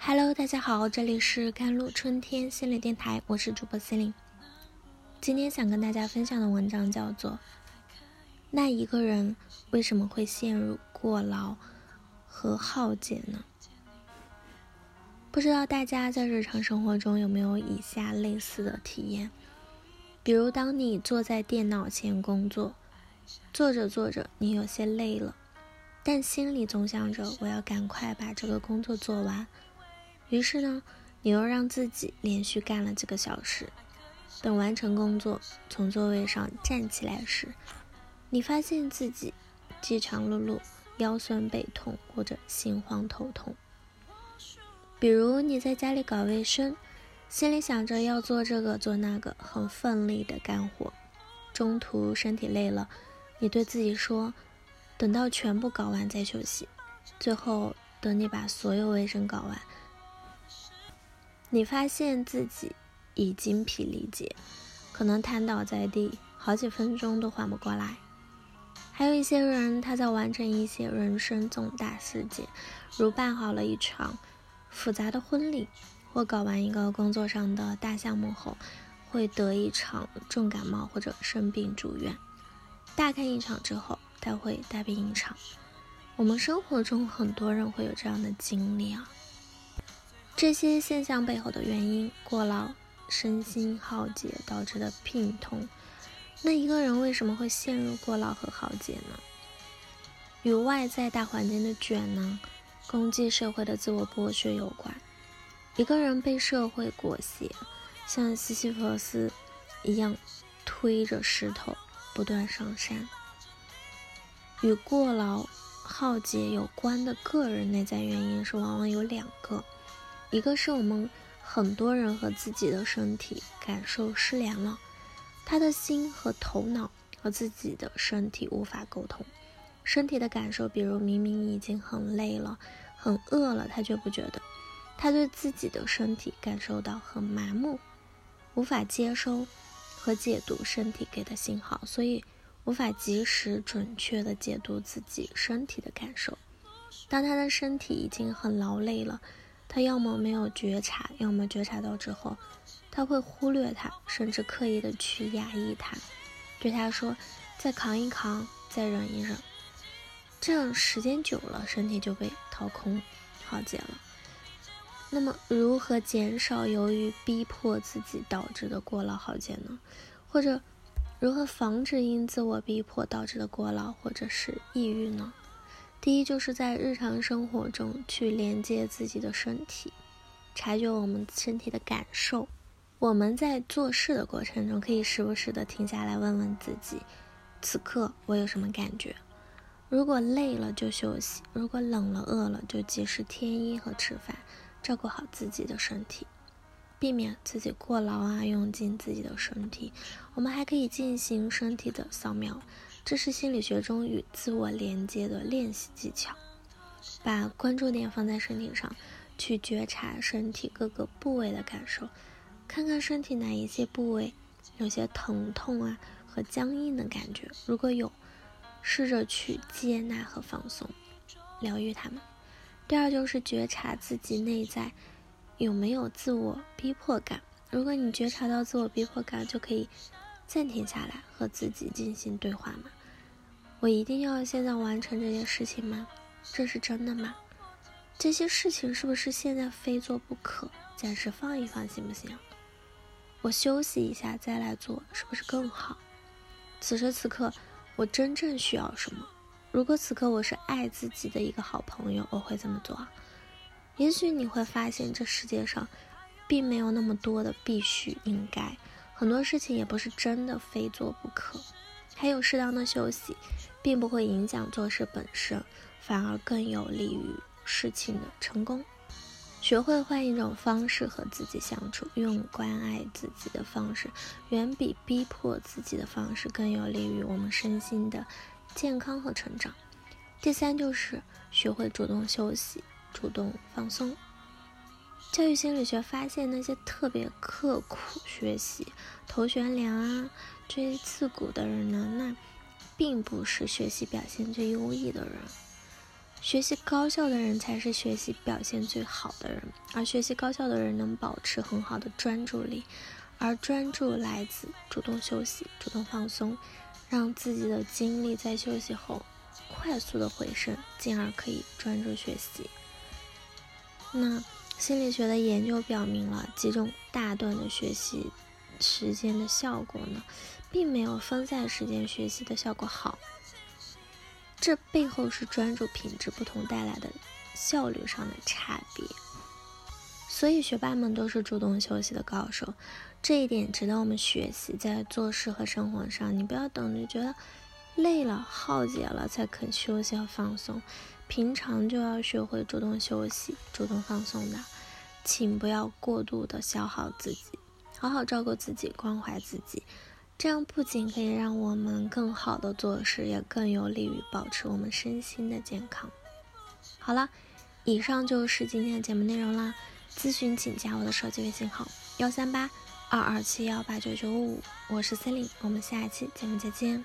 Hello，大家好，这里是甘露春天心理电台，我是主播心灵。今天想跟大家分享的文章叫做《那一个人为什么会陷入过劳和耗竭呢？》不知道大家在日常生活中有没有以下类似的体验？比如，当你坐在电脑前工作，做着做着，你有些累了，但心里总想着我要赶快把这个工作做完。于是呢，你又让自己连续干了几个小时。等完成工作，从座位上站起来时，你发现自己饥肠辘辘、腰酸背痛或者心慌头痛。比如你在家里搞卫生，心里想着要做这个做那个，很奋力的干活，中途身体累了，你对自己说：“等到全部搞完再休息。”最后等你把所有卫生搞完。你发现自己已精疲力竭，可能瘫倒在地，好几分钟都缓不过来。还有一些人，他在完成一些人生重大事件，如办好了一场复杂的婚礼，或搞完一个工作上的大项目后，会得一场重感冒或者生病住院。大干一场之后，他会大病一场。我们生活中很多人会有这样的经历啊。这些现象背后的原因，过劳、身心耗竭导致的病痛。那一个人为什么会陷入过劳和耗竭呢？与外在大环境的卷呢，攻击社会的自我剥削有关。一个人被社会裹挟，像西西弗斯一样推着石头不断上山。与过劳、耗竭有关的个人内在原因是往往有两个。一个是我们很多人和自己的身体感受失联了，他的心和头脑和自己的身体无法沟通。身体的感受，比如明明已经很累了、很饿了，他却不觉得。他对自己的身体感受到很麻木，无法接收和解读身体给的信号，所以无法及时准确的解读自己身体的感受。当他的身体已经很劳累了。他要么没有觉察，要么觉察到之后，他会忽略他，甚至刻意的去压抑他，对他说：“再扛一扛，再忍一忍。”这样时间久了，身体就被掏空、耗竭了。那么，如何减少由于逼迫自己导致的过劳耗竭呢？或者，如何防止因自我逼迫导致的过劳或者是抑郁呢？第一，就是在日常生活中去连接自己的身体，察觉我们身体的感受。我们在做事的过程中，可以时不时的停下来问问自己：此刻我有什么感觉？如果累了就休息，如果冷了饿了就及时添衣和吃饭，照顾好自己的身体，避免自己过劳啊，用尽自己的身体。我们还可以进行身体的扫描。这是心理学中与自我连接的练习技巧，把关注点放在身体上，去觉察身体各个部位的感受，看看身体哪一些部位有些疼痛啊和僵硬的感觉，如果有，试着去接纳和放松，疗愈它们。第二就是觉察自己内在有没有自我逼迫感，如果你觉察到自我逼迫感，就可以暂停下来和自己进行对话嘛。我一定要现在完成这些事情吗？这是真的吗？这些事情是不是现在非做不可？暂时放一放行不行？我休息一下再来做，是不是更好？此时此刻，我真正需要什么？如果此刻我是爱自己的一个好朋友，我会怎么做？也许你会发现，这世界上并没有那么多的必须、应该，很多事情也不是真的非做不可。还有适当的休息，并不会影响做事本身，反而更有利于事情的成功。学会换一种方式和自己相处，用关爱自己的方式，远比逼迫自己的方式更有利于我们身心的健康和成长。第三就是学会主动休息，主动放松。教育心理学发现，那些特别刻苦学习、头悬梁啊、锥刺股的人呢，那并不是学习表现最优异的人。学习高效的人才是学习表现最好的人，而学习高效的人能保持很好的专注力，而专注来自主动休息、主动放松，让自己的精力在休息后快速的回升，进而可以专注学习。那心理学的研究表明了，集中大段的学习时间的效果呢，并没有分散时间学习的效果好。这背后是专注品质不同带来的效率上的差别，所以学霸们都是主动休息的高手，这一点值得我们学习。在做事和生活上，你不要等着觉得累了、耗竭了才肯休息和放松，平常就要学会主动休息、主动放松的，请不要过度的消耗自己，好好照顾自己，关怀自己。这样不仅可以让我们更好的做事，也更有利于保持我们身心的健康。好了，以上就是今天的节目内容啦。咨询请加我的手机微信号：幺三八二二七幺八九九五，我是 c e l i n e 我们下一期节目再见。